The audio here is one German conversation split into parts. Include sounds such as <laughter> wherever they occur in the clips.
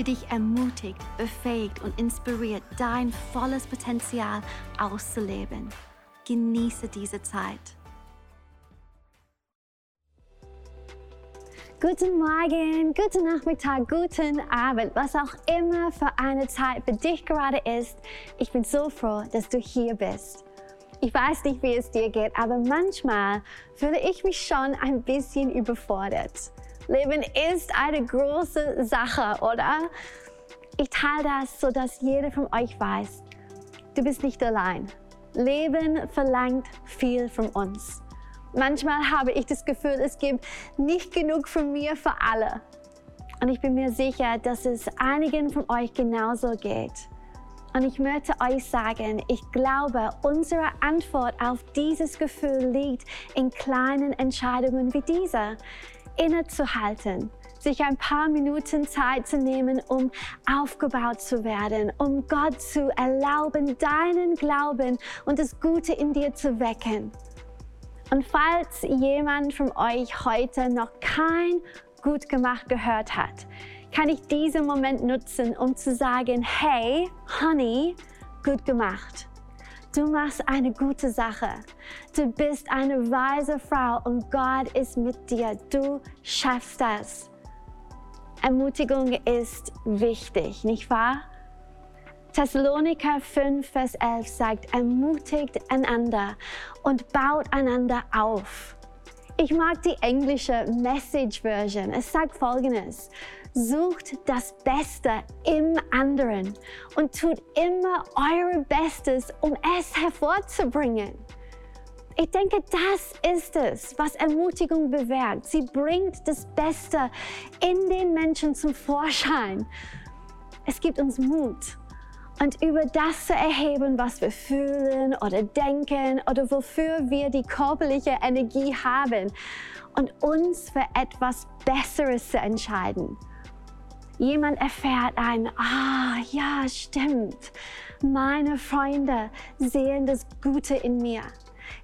die dich ermutigt, befähigt und inspiriert, dein volles Potenzial auszuleben. Genieße diese Zeit. Guten Morgen, guten Nachmittag, guten Abend, was auch immer für eine Zeit für dich gerade ist. Ich bin so froh, dass du hier bist. Ich weiß nicht, wie es dir geht, aber manchmal fühle ich mich schon ein bisschen überfordert. Leben ist eine große Sache, oder? Ich teile das, sodass jeder von euch weiß, du bist nicht allein. Leben verlangt viel von uns. Manchmal habe ich das Gefühl, es gibt nicht genug von mir für alle. Und ich bin mir sicher, dass es einigen von euch genauso geht. Und ich möchte euch sagen, ich glaube, unsere Antwort auf dieses Gefühl liegt in kleinen Entscheidungen wie dieser. Innezuhalten, sich ein paar Minuten Zeit zu nehmen, um aufgebaut zu werden, um Gott zu erlauben, deinen Glauben und das Gute in dir zu wecken. Und falls jemand von euch heute noch kein Gut gemacht gehört hat, kann ich diesen Moment nutzen, um zu sagen, hey, Honey, gut gemacht. Du machst eine gute Sache. Du bist eine weise Frau und Gott ist mit dir. Du schaffst das. Ermutigung ist wichtig, nicht wahr? Thessaloniker 5, Vers 11 sagt, ermutigt einander und baut einander auf. Ich mag die englische Message Version. Es sagt folgendes. Sucht das Beste im anderen und tut immer euer Bestes, um es hervorzubringen. Ich denke, das ist es, was Ermutigung bewirkt. Sie bringt das Beste in den Menschen zum Vorschein. Es gibt uns Mut. Und über das zu erheben, was wir fühlen oder denken oder wofür wir die körperliche Energie haben und uns für etwas Besseres zu entscheiden. Jemand erfährt ein, ah ja, stimmt. Meine Freunde sehen das Gute in mir.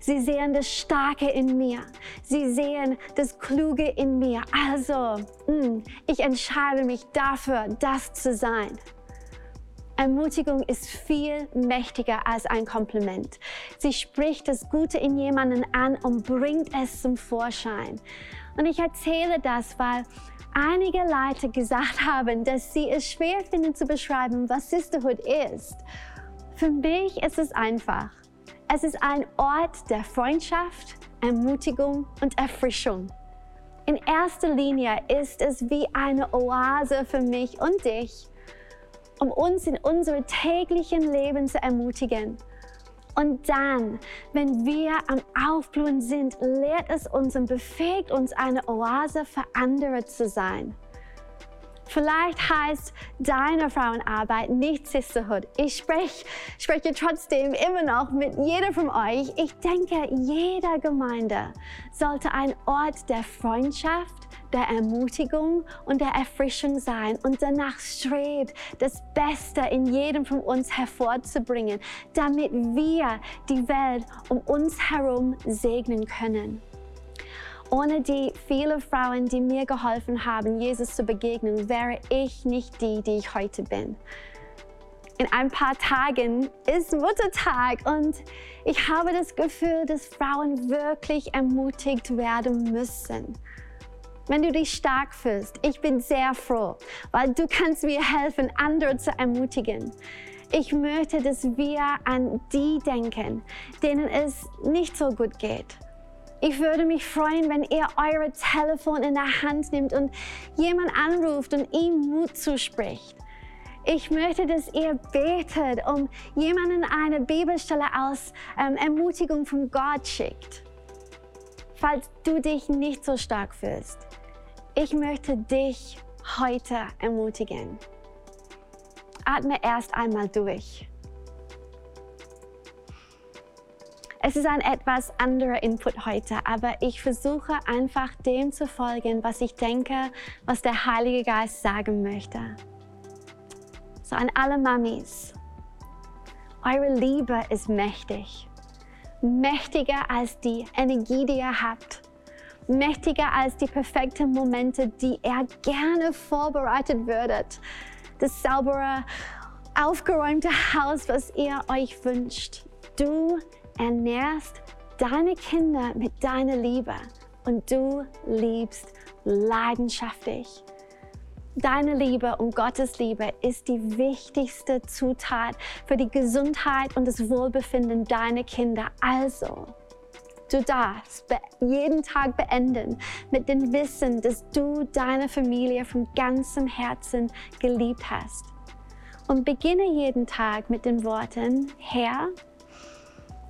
Sie sehen das Starke in mir. Sie sehen das Kluge in mir. Also, mm, ich entscheide mich dafür, das zu sein. Ermutigung ist viel mächtiger als ein Kompliment. Sie spricht das Gute in jemanden an und bringt es zum Vorschein. Und ich erzähle das, weil einige Leute gesagt <laughs> haben, dass sie es schwer finden zu beschreiben, was Sisterhood ist. Für mich ist es einfach. Es ist ein Ort der Freundschaft, Ermutigung und Erfrischung. In erster Linie ist es wie eine Oase für mich und dich, um uns in unserem täglichen Leben zu ermutigen und dann, wenn wir am Aufblühen sind, lehrt es uns und befähigt uns, eine Oase für andere zu sein. Vielleicht heißt deine Frauenarbeit nicht Sisterhood. Ich spreche, spreche trotzdem immer noch mit jeder von euch. Ich denke, jeder Gemeinde sollte ein Ort der Freundschaft, der Ermutigung und der Erfrischung sein und danach strebt, das Beste in jedem von uns hervorzubringen, damit wir die Welt um uns herum segnen können. Ohne die vielen Frauen, die mir geholfen haben, Jesus zu begegnen, wäre ich nicht die, die ich heute bin. In ein paar Tagen ist Muttertag und ich habe das Gefühl, dass Frauen wirklich ermutigt werden müssen wenn du dich stark fühlst. Ich bin sehr froh, weil du kannst mir helfen, andere zu ermutigen. Ich möchte, dass wir an die denken, denen es nicht so gut geht. Ich würde mich freuen, wenn ihr eure Telefon in der Hand nimmt und jemand anruft und ihm Mut zuspricht. Ich möchte, dass ihr betet, um jemanden eine Bibelstelle aus ähm, Ermutigung von Gott schickt. Falls du dich nicht so stark fühlst, ich möchte dich heute ermutigen. Atme erst einmal durch. Es ist ein etwas anderer Input heute, aber ich versuche einfach dem zu folgen, was ich denke, was der Heilige Geist sagen möchte. So an alle Mamis, eure Liebe ist mächtig. Mächtiger als die Energie, die ihr habt. Mächtiger als die perfekten Momente, die ihr gerne vorbereitet würdet. Das saubere, aufgeräumte Haus, was ihr euch wünscht. Du ernährst deine Kinder mit deiner Liebe und du liebst leidenschaftlich. Deine Liebe und Gottes Liebe ist die wichtigste Zutat für die Gesundheit und das Wohlbefinden deiner Kinder. Also, du darfst jeden Tag beenden mit dem Wissen, dass du deine Familie von ganzem Herzen geliebt hast. Und beginne jeden Tag mit den Worten, Herr,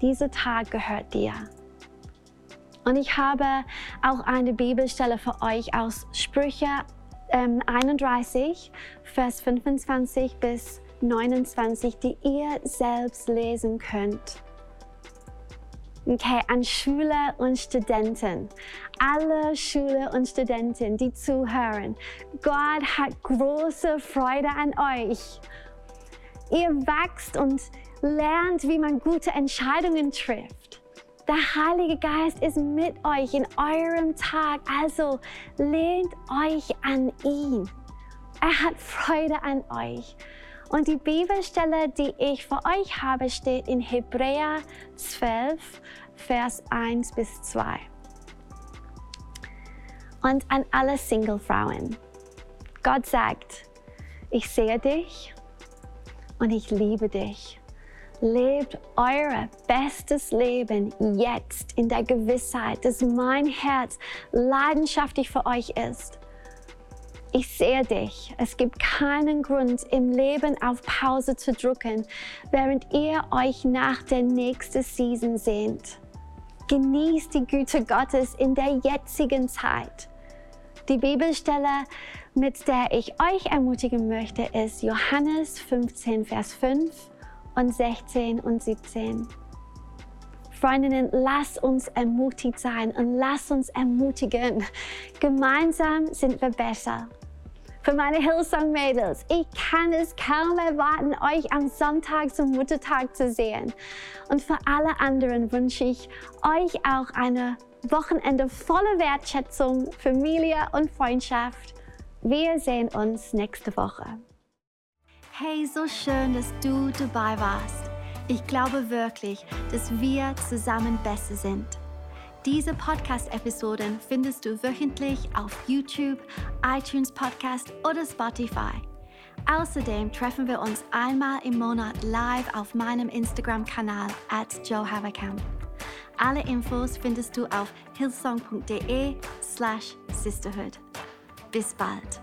dieser Tag gehört dir. Und ich habe auch eine Bibelstelle für euch aus Sprüche ähm, 31, Vers 25 bis 29, die ihr selbst lesen könnt. Okay, an Schüler und Studenten, alle Schüler und Studenten, die zuhören, Gott hat große Freude an euch. Ihr wächst und lernt, wie man gute Entscheidungen trifft. Der Heilige Geist ist mit euch in eurem Tag, also lehnt euch an ihn. Er hat Freude an euch. Und die Bibelstelle, die ich für euch habe, steht in Hebräer 12, Vers 1 bis 2. Und an alle Single-Frauen. Gott sagt, ich sehe dich und ich liebe dich. Lebt euer bestes Leben jetzt in der Gewissheit, dass mein Herz leidenschaftlich für euch ist. Ich sehe dich. Es gibt keinen Grund, im Leben auf Pause zu drücken, während ihr euch nach der nächsten Season sehnt. Genießt die Güte Gottes in der jetzigen Zeit. Die Bibelstelle, mit der ich euch ermutigen möchte, ist Johannes 15, Vers 5 und 16 und 17. Freundinnen, lass uns ermutigt sein und lass uns ermutigen. Gemeinsam sind wir besser. Für meine Hillsong-Mädels, ich kann es kaum erwarten, euch am Sonntag zum Muttertag zu sehen. Und für alle anderen wünsche ich euch auch eine Wochenende voller Wertschätzung, Familie und Freundschaft. Wir sehen uns nächste Woche. Hey, so schön, dass du dabei warst. Ich glaube wirklich, dass wir zusammen besser sind. Diese Podcast-Episoden findest du wöchentlich auf YouTube, iTunes Podcast oder Spotify. Außerdem treffen wir uns einmal im Monat live auf meinem Instagram-Kanal at Joe Haverkamp. Alle Infos findest du auf hillsong.de slash sisterhood. Bis bald.